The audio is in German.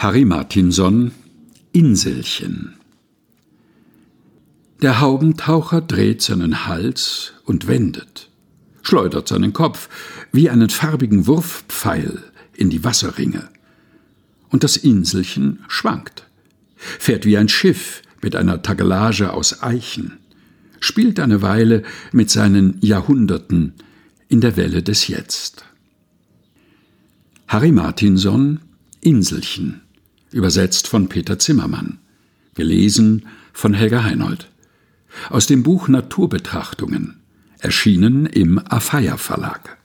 Harry Martinson Inselchen Der Haubentaucher dreht seinen Hals und wendet, schleudert seinen Kopf wie einen farbigen Wurfpfeil in die Wasserringe. Und das Inselchen schwankt, fährt wie ein Schiff mit einer Tagelage aus Eichen, spielt eine Weile mit seinen Jahrhunderten in der Welle des Jetzt. Harry Martinson Inselchen übersetzt von Peter Zimmermann, gelesen von Helga Heinold. Aus dem Buch Naturbetrachtungen, erschienen im Afeier Verlag.